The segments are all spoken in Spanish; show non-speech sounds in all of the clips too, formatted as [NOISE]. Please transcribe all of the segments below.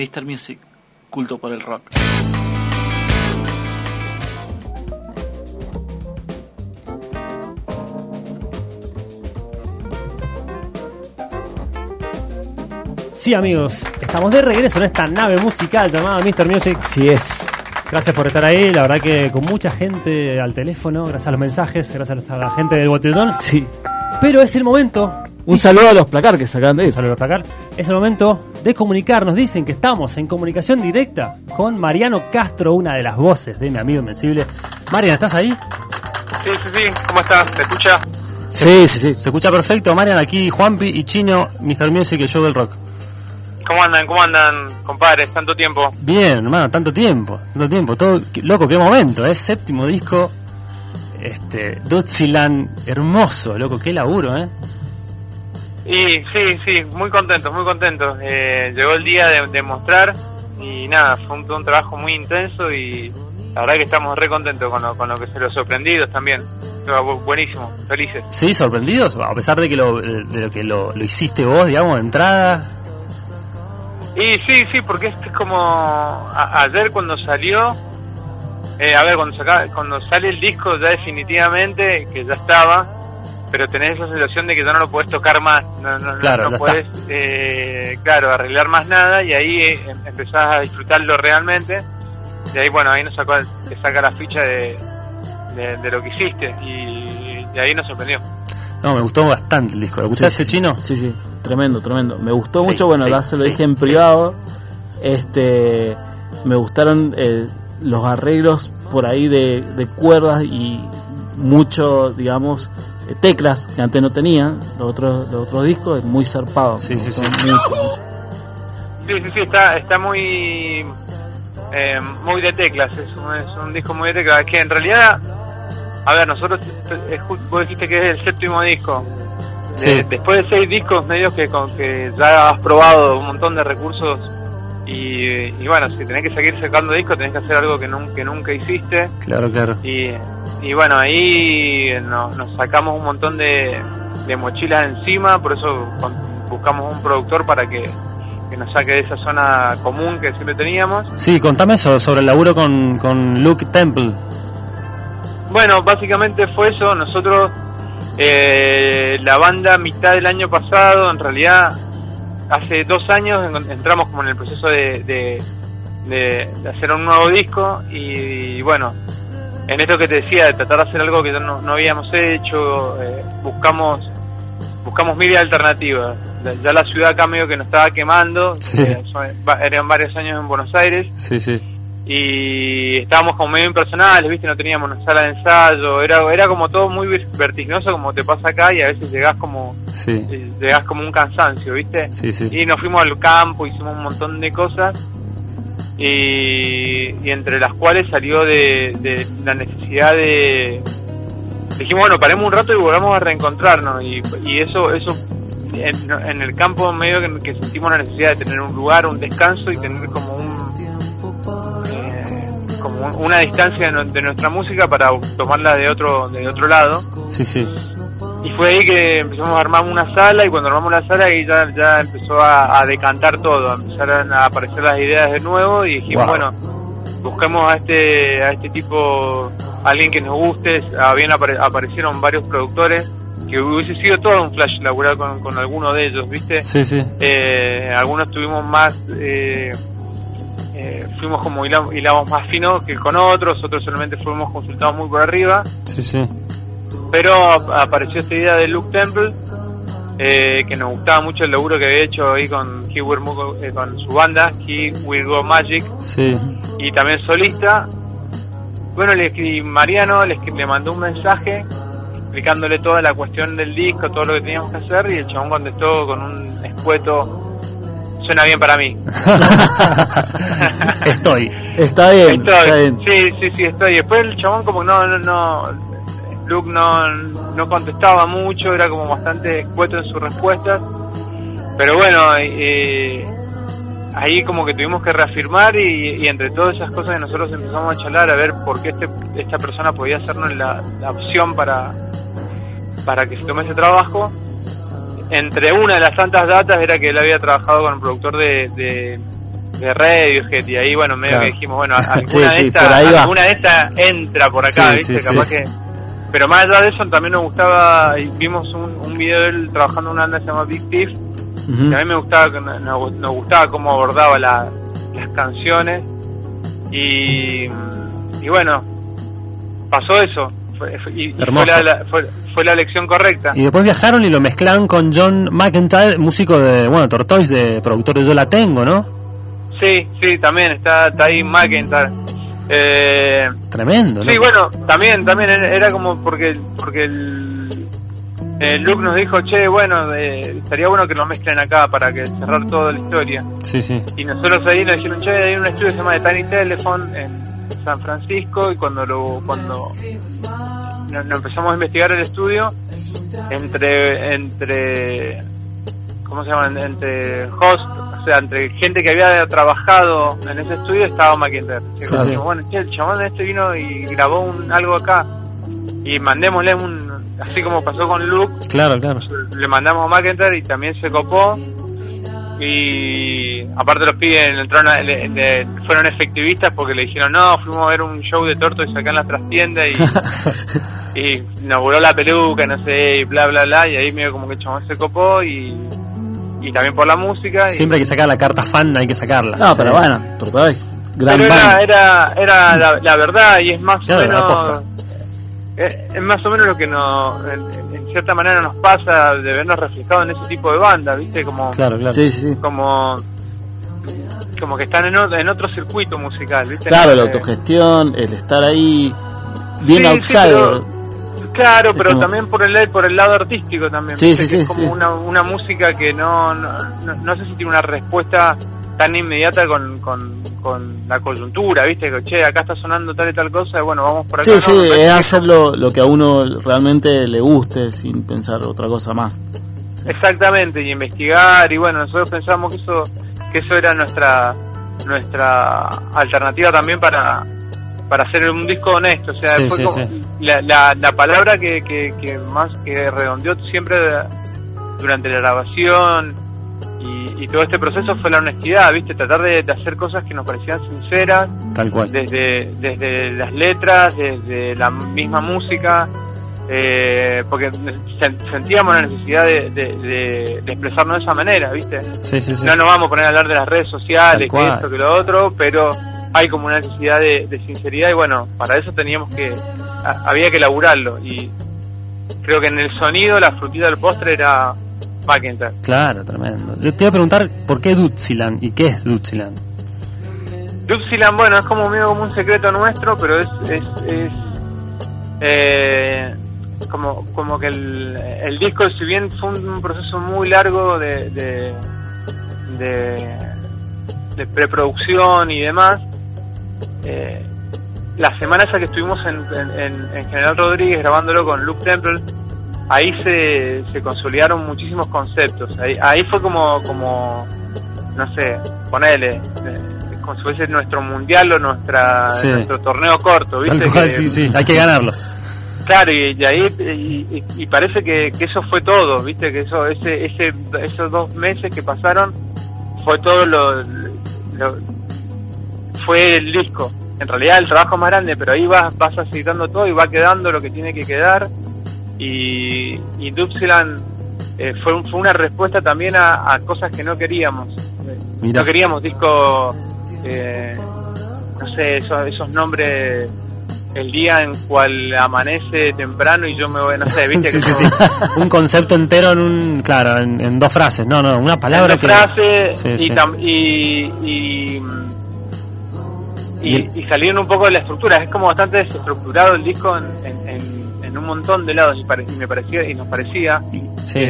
Mr. Music, culto por el rock. Sí, amigos, estamos de regreso en esta nave musical llamada Mr. Music. Así es. Gracias por estar ahí, la verdad que con mucha gente al teléfono, gracias a los mensajes, gracias a la gente del botellón. Sí. Pero es el momento, Un saludo a los placar que se acaban de ir. saludos para acá, es el momento de comunicarnos. Dicen que estamos en comunicación directa con Mariano Castro, una de las voces de mi amigo Invencible. Mariano, ¿estás ahí? Sí, sí, sí, ¿cómo estás? ¿Te escucha? Sí, sí, sí. Se escucha perfecto, Marian, aquí Juanpi y Chino, Mr. Music, el show del rock. ¿Cómo andan? ¿Cómo andan, compadres? Tanto tiempo. Bien, hermano, tanto tiempo, tanto tiempo, todo, loco, qué momento, ¿eh? Séptimo disco, este, Dutziland, hermoso, loco, qué laburo, ¿eh? Y sí, sí, muy contentos, muy contentos. Eh, llegó el día de, de mostrar y nada, fue un, un trabajo muy intenso y la verdad que estamos re contentos con lo, con lo que se los sorprendidos también. Buenísimo, felices. Sí, sorprendidos, a pesar de que lo, de lo que lo, lo hiciste vos, digamos, de entrada. Y sí, sí, porque este es como a- ayer cuando salió, eh, a ver, cuando, saca- cuando sale el disco ya definitivamente, que ya estaba, pero tenés esa sensación de que ya no lo podés tocar más, no, no, no- Claro, no ya podés, eh, claro, arreglar más nada y ahí eh, em- empezás a disfrutarlo realmente. Y ahí, bueno, ahí nos sacó, te saca la ficha de, de, de lo que hiciste y, y ahí nos sorprendió. No, me gustó bastante el disco, ¿lo escuchaste, sí, Chino? Sí, sí. Tremendo, tremendo. Me gustó Sí, mucho, bueno, sí, ya se lo sí, dije en sí. privado. Este, me gustaron eh, los arreglos por ahí de, de cuerdas y mucho, digamos, teclas que antes no tenía. Los otros, los otros discos, muy zarpado. Sí, sí, sí. Sí, sí, sí, está, está muy eh, muy de teclas, es un, es un disco muy de teclas, que en realidad, a ver, nosotros, eh, vos dijiste que es el séptimo disco, Sí. De- después de seis discos medios que, con que ya has probado un montón de recursos y, y bueno, si tenés que seguir sacando discos tenés que hacer algo que, nun- que nunca hiciste Claro, claro. y, y bueno, ahí no- nos sacamos un montón de, de mochilas encima, por eso buscamos un productor para que, que nos saque de esa zona común que siempre teníamos. Sí, contame eso, sobre el laburo con, con Luke Temple. Bueno, básicamente fue eso, nosotros, eh, la banda mitad del año pasado, en realidad hace dos años en- entramos como en el proceso de, de, de- de hacer un nuevo disco y, bueno, en esto que te decía, de tratar de hacer algo que ya no, no habíamos hecho, eh, buscamos buscamos mil alternativas. Ya- la ciudad acá medio que nos estaba quemando, Sí. eh, eran varios años en Buenos Aires Sí, sí. Y estábamos como medio impersonales, ¿viste? No teníamos una sala de ensayo, era era como todo muy ver- vertiginoso como te pasa acá y a veces llegás como Sí, eh, llegás como un cansancio, ¿viste? sí, sí. Y nos fuimos al campo, hicimos un montón de cosas y, y entre las cuales salió de, de la necesidad de dijimos bueno paremos un rato y volvamos a reencontrarnos y, y eso eso en, en el campo medio que, que sentimos la necesidad de tener un lugar un descanso y tener como una distancia de, nu- de nuestra música para tomarla de otro de otro lado Sí, sí. y fue ahí que empezamos a armar una sala y cuando armamos la sala ahí ya, ya empezó a, a decantar todo, empezaron a aparecer las ideas de nuevo y dijimos, Wow. bueno, busquemos a este, a este tipo, alguien que nos guste, habían apare- aparecieron varios productores, que hubiese sido todo un flash laburar con, con alguno de ellos, ¿viste? Sí, sí. Eh, algunos tuvimos más, eh, eh, fuimos como hila- hilamos más fino que con otros, otros solamente fuimos consultados muy por arriba Sí, sí. pero ap- apareció esta idea de Luke Temple eh, que nos gustaba mucho el laburo que había hecho ahí con He Will eh, con su banda He Will Go Magic Sí. y también solista bueno le escribí Mariano le, le mandó un mensaje explicándole toda la cuestión del disco todo lo que teníamos que hacer y el chabón contestó con un escueto suena bien para mí [LAUGHS] Estoy. Está bien, Estoy. está bien. Sí, sí, sí, estoy. Después el chabón como no, no, no, Luke no, no contestaba mucho, era como bastante escueto en sus respuestas. Pero bueno, eh, ahí como que tuvimos que reafirmar y, y entre todas esas cosas que nosotros empezamos a charlar a ver por qué este, esta persona podía hacernos la, la opción para, para que se tome ese trabajo. Entre una de las tantas datas era que él había trabajado con el productor de, de, de Radiohead y ahí bueno medio Claro. que dijimos bueno [LAUGHS] alguna, Sí, de sí, estas alguna de entra por acá Sí, viste capaz que pero más allá de eso también nos gustaba y vimos un, un video de él trabajando en una banda que se llama Big Thief Ujú. y a mí me gustaba que nos, nos- nos gustaba cómo abordaba la- las canciones y, y bueno pasó eso fue, fue- y, la, la- fue, fue la elección correcta Y después viajaron y lo mezclaron con John McIntyre, músico de, bueno, Tortoise, de productor de Yo La Tengo, ¿no? sí sí también está, está ahí McIntyre eh, Tremendo, ¿no? Sí, bueno, también, también era era como porque porque el, el Luke nos dijo, che, bueno, eh, estaría bueno que lo mezclen acá para que cerrar toda la historia. Sí, sí. Y nosotros ahí nos dijeron, che, hay un estudio que se llama The Tiny Telephone en San Francisco y cuando lo cuando nos, nos empezamos a investigar el estudio entre entre ¿cómo se llama? entre host o sea entre gente que había trabajado en ese estudio estaba McIntyre bueno che, el chabón este vino y grabó un, algo acá. Y mandémosle un así como pasó con Luke. Claro, claro. le mandamos a McIntyre y también se copó y aparte los pibes entraron a- le- le- fueron efectivistas porque le dijeron no fuimos a ver un show de torto y acá en la trastienda y, [LAUGHS] y nos voló la peluca no sé y bla bla bla y ahí medio como que el chabón se copó y, y también por la música y- Siempre hay que sacar la carta fan, hay que sacarla. No, pero bueno, Tortoise, gran pero era, era, era la, la verdad y es más Claro, o menos. Es, es más o menos lo que nos, en, en cierta manera nos pasa de vernos reflejados en ese tipo de bandas viste como Claro, claro. Sí, sí, como como que están en otro, en otro circuito musical ¿viste? Claro, la Eh, autogestión, el estar ahí bien sí, sí, outsider. pero- claro, pero como- también por el por el lado artístico también. Sí, sí, sí, Es como sí. Una, una música que no no, no no sé si tiene una respuesta tan inmediata con, con, con la coyuntura, ¿viste? Que, che, acá está sonando tal y tal cosa, y bueno, vamos por acá. Sí, ¿no? sí, es hacer lo, lo que a uno realmente le guste sin pensar otra cosa más. Exactamente, y investigar, y bueno, nosotros pensamos que eso que eso era nuestra nuestra alternativa también para para hacer un disco honesto, o sea, Sí, sí, como- sí. La, la, la palabra que, que, que más que redondeó siempre durante la grabación y, y todo este proceso fue la honestidad, ¿viste? Tratar de, de hacer cosas que nos parecían sinceras, Tal cual. desde, desde las letras, desde la misma música, eh, porque sen- sentíamos la necesidad de, de- expresarnos de esa manera, ¿viste? Sí, sí, sí. No nos vamos a poner a hablar de las redes sociales, que esto, que lo otro, pero hay como una necesidad de, de sinceridad y bueno, para eso teníamos que, a- había que laburarlo y creo que en el sonido la frutilla del postre era McIntyre. Claro, tremendo. Yo te iba a preguntar por qué Dutziland y qué es Dutziland. Dupsiland, bueno, es como medio como un secreto nuestro, pero es, es, es eh, como, como que el, el disco, si bien fue un, proceso muy largo de, de, de, de preproducción y demás, eh, la semana esa que estuvimos en- en General Rodríguez grabándolo con Luke Temple, ahí se, se consolidaron muchísimos conceptos. Ahí, ahí fue como, como, no sé, ponele, eh, como si fuese nuestro mundial o nuestra, Sí. nuestro torneo corto, ¿viste? Cual, Que- sí, sí. Hay que ganarlo. Claro, y, y ahí y, y- y parece que, que eso fue todo, ¿viste? Que eso ese, ese esos dos meses que pasaron fue todo lo, lo- fue el disco. En realidad el trabajo más grande, pero ahí vas vas aceitando todo y va quedando lo que tiene que quedar. Y, y Dupsiland eh, fue, un- fue una respuesta también a, a cosas que no queríamos. No queríamos disco, eh, no sé, esos, esos nombres el día en cual amanece temprano y yo me voy, no sé, viste [LAUGHS] Sí, que sí, sí. Un concepto entero en un. Claro, en, en dos frases. No, no, una palabra Una que. frase Sí, y, y, y, y, Y- salieron un poco de la estructura. Es como bastante desestructurado el disco en, en, en- en un montón de lados y, pare- y me parecía y nos parecía Sí.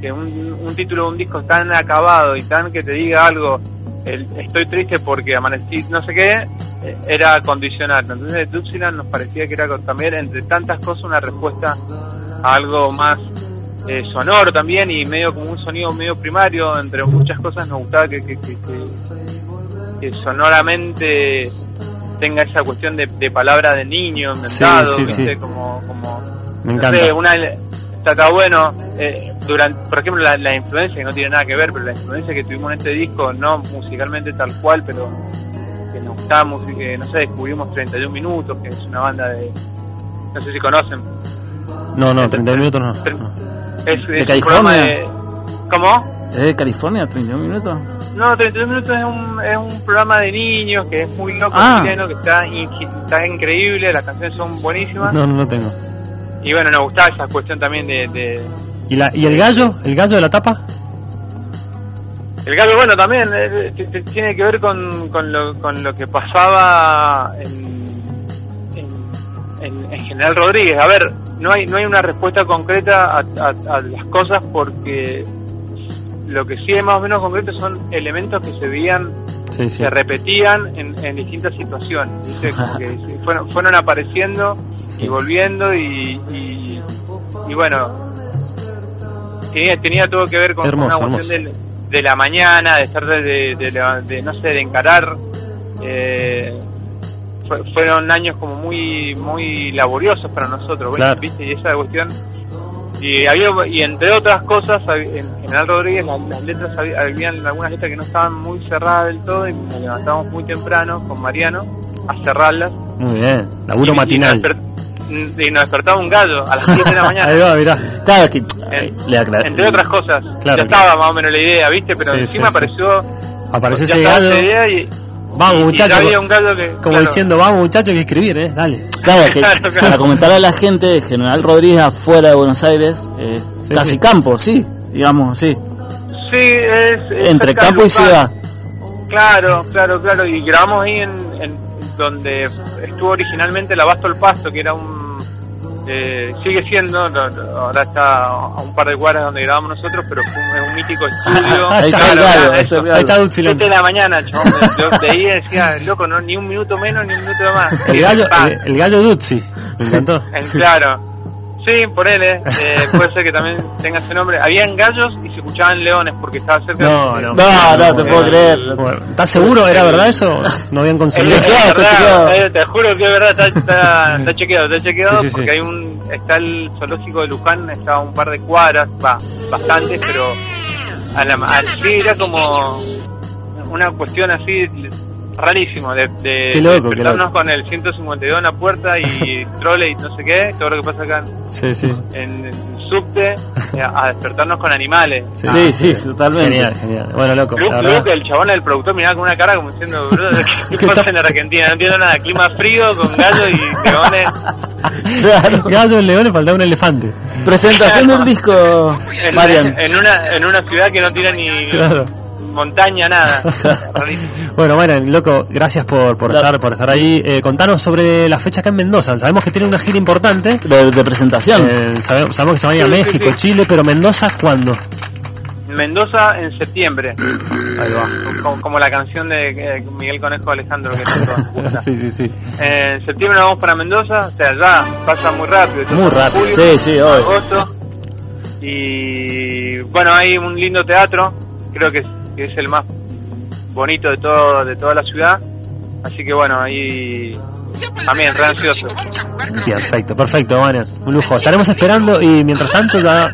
que, un, un título de un disco tan acabado y tan que te diga algo, el, estoy triste porque amanecí no sé qué, eh, era condicional. Entonces Dupsiland nos parecía que era también entre tantas cosas una respuesta a algo más eh, sonoro también y medio como un sonido medio primario, entre muchas cosas nos gustaba que, que, que, que- que sonoramente tenga esa cuestión de, de palabra de niño inventado, sí, ¿viste? sí. Como, como Me no encanta. sé, una, está, está bueno. eh, durante, por ejemplo, la, la influencia, que no tiene nada que ver, pero la influencia que tuvimos en este disco, no musicalmente tal cual, pero que nos gustaba, música, que, no sé, descubrimos 31 Minutos, que es una banda de, no sé si conocen. No, no, 31 minutos no. No. Es, es un California? programa de- ¿Cómo? ¿Es de California, 31 minutos? No, 31 Minutos es un, es un programa de niños que es muy loco, Ah. chileno, que está, está increíble, las canciones son buenísimas. No, no, no tengo. Y bueno, nos gustaba esa cuestión también de, de- ¿Y, la, ¿Y el gallo? ¿El gallo de la tapa? El gallo, bueno, también eh, t- tiene que ver con, con, lo, con lo que pasaba en, en, en- en General Rodríguez. A ver, no hay, no hay una respuesta concreta a, a- a las cosas porque lo que sí es más o menos concreto son elementos que se veían, Sí, sí. se repetían en, en distintas situaciones. ¿viste? Como [LAUGHS] que sí, fueron, fueron apareciendo y volviendo y, y, y bueno, tenía, tenía todo que ver con Hermoso, una cuestión de, la mañana, de estar de, de- de no sé, de encarar. eh, fue- fueron años como muy muy laboriosos para nosotros, Claro. ¿viste? Y esa cuestión. Y, había, y entre otras cosas, en General Rodríguez, las, las letras, había, habían algunas letras que no estaban muy cerradas del todo y nos levantábamos muy temprano con Mariano a cerrarlas. Muy bien. Laburo Y- y matinal. nos Y nos despertaba un gallo a las 7 de la [LAUGHS] mañana. Ahí va, mirá. Claro, que En- le. Entre otras cosas. Claro, ya estaba más o menos la idea, ¿viste? Pero Sí, encima sí, apareció. Apareció ese gallo. idea y. Vamos, muchachos. ya había un gallo que. Como claro, diciendo, vamos muchachos, hay que escribir, ¿eh? Dale. Claro, que Claro, claro. para comentarle a la gente, General Rodríguez afuera de Buenos Aires, eh, Sí, casi sí. campo, sí, digamos, sí. Sí, es. es Entre campo y ciudad. Claro, claro, claro. Y grabamos ahí en, en donde estuvo originalmente la Basto el Pasto, que era un. Eh, sigue siendo, no, no, ahora está a un par de cuadras donde grabamos nosotros, pero fue un, es un mítico estudio. [LAUGHS] Ahí está Claro, claro, ahí está el eso. gallo. Ahí está Duxilán. 7 de la mañana, chabón. Yo veía y decía, loco, no, ni un minuto menos, ni un minuto más. El gallo, el, el gallo Dutzi. Me encantó. En- Claro. Sí, por él, eh. puede ser que también tenga ese nombre. Habían gallos y se escuchaban leones porque estaba cerca No, de... no. No, no, te puedo creer. Bueno, ¿Estás seguro? ¿Era verdad eso? [LAUGHS] No habían conseguido. es chequeado, está verdad, chequeado. eh, te juro que es verdad, está, está, [LAUGHS] está chequeado, está chequeado Sí, sí, porque sí. hay un, está el zoológico de Luján, está a un par de cuadras, va, bastantes, pero a la, a- sí, era como una cuestión así rarísimo de, de Qué loco, qué despertarnos loco. con el 152 en la puerta y [LAUGHS] trole y no sé qué, todo lo que pasa acá Sí, sí. en, en subte [LAUGHS] eh, a, a despertarnos con animales. Sí, sí, totalmente. Genial, genial. Bueno, loco, verdad. el chabón, el productor, miraba con una cara como diciendo, [LAUGHS] bro, ¿qué pasa en Argentina? No entiendo nada, clima frío, con gallo y leones. Claro. Gallo en leones faltaba un elefante. Presentación del disco, En, Marian. en una, en una ciudad que no tiene ni Claro. Montaña, nada. [LAUGHS] Bueno, Marian, loco, gracias por, por, estar, por estar ahí. Eh, contanos sobre la fecha acá en Mendoza. Sabemos que tiene una gira importante. De, de presentación. Eh, sabemos, sabemos que se van a ir a Sí, México, sí. Chile, pero Mendoza, ¿cuándo? Mendoza en septiembre, Ahí va. como, como la canción de eh, Miguel Conejo Alejandro que gusta. [LAUGHS] sí, sí, sí. En septiembre nos vamos para Mendoza, o sea, ya pasa muy rápido. Muy rápido. julio, Sí, sí, obvio. agosto. Y bueno, hay un lindo teatro, creo que es, que es el más bonito de todo de toda la ciudad. Así que bueno, ahí también re ansioso. Perfecto, perfecto, Marian. Un lujo. Estaremos esperando y mientras tanto ya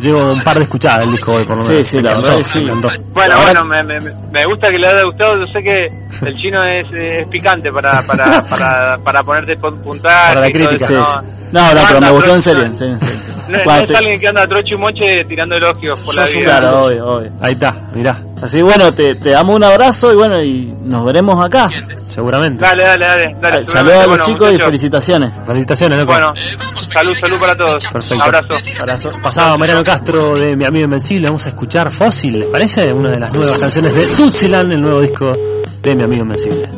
llevo un par de escuchadas del disco hoy, por lo Sí, menos. sí, Me la encantó, verdad sí. Bueno, Ahora- bueno, me, me, me gusta que le haya gustado. Yo sé que el chino es, es picante para, para, para, para ponerte pun- puntaje. Para la crítica. Sí, eso, sí. No, no, pero me gustó en serio, en serio, en serio. No, no Bueno, es alguien que anda trocho y moche tirando elogios por la vida. claro, obvio, obvio. Ahí está, mirá, Así bueno, te, te damos un abrazo y bueno, y nos veremos acá. seguramente. Dale, dale, dale. dale Saludos a los bueno, chicos y felicitaciones. Felicitaciones, loco. Bueno, salud, salud para todos. Perfecto. Abrazo. Abrazo. Pasaba Mariano Castro de Mi Amigo Invencible. Vamos a escuchar Fósil, ¿les parece? Una de las nuevas canciones de Sutziland, el nuevo disco de Mi Amigo Invencible.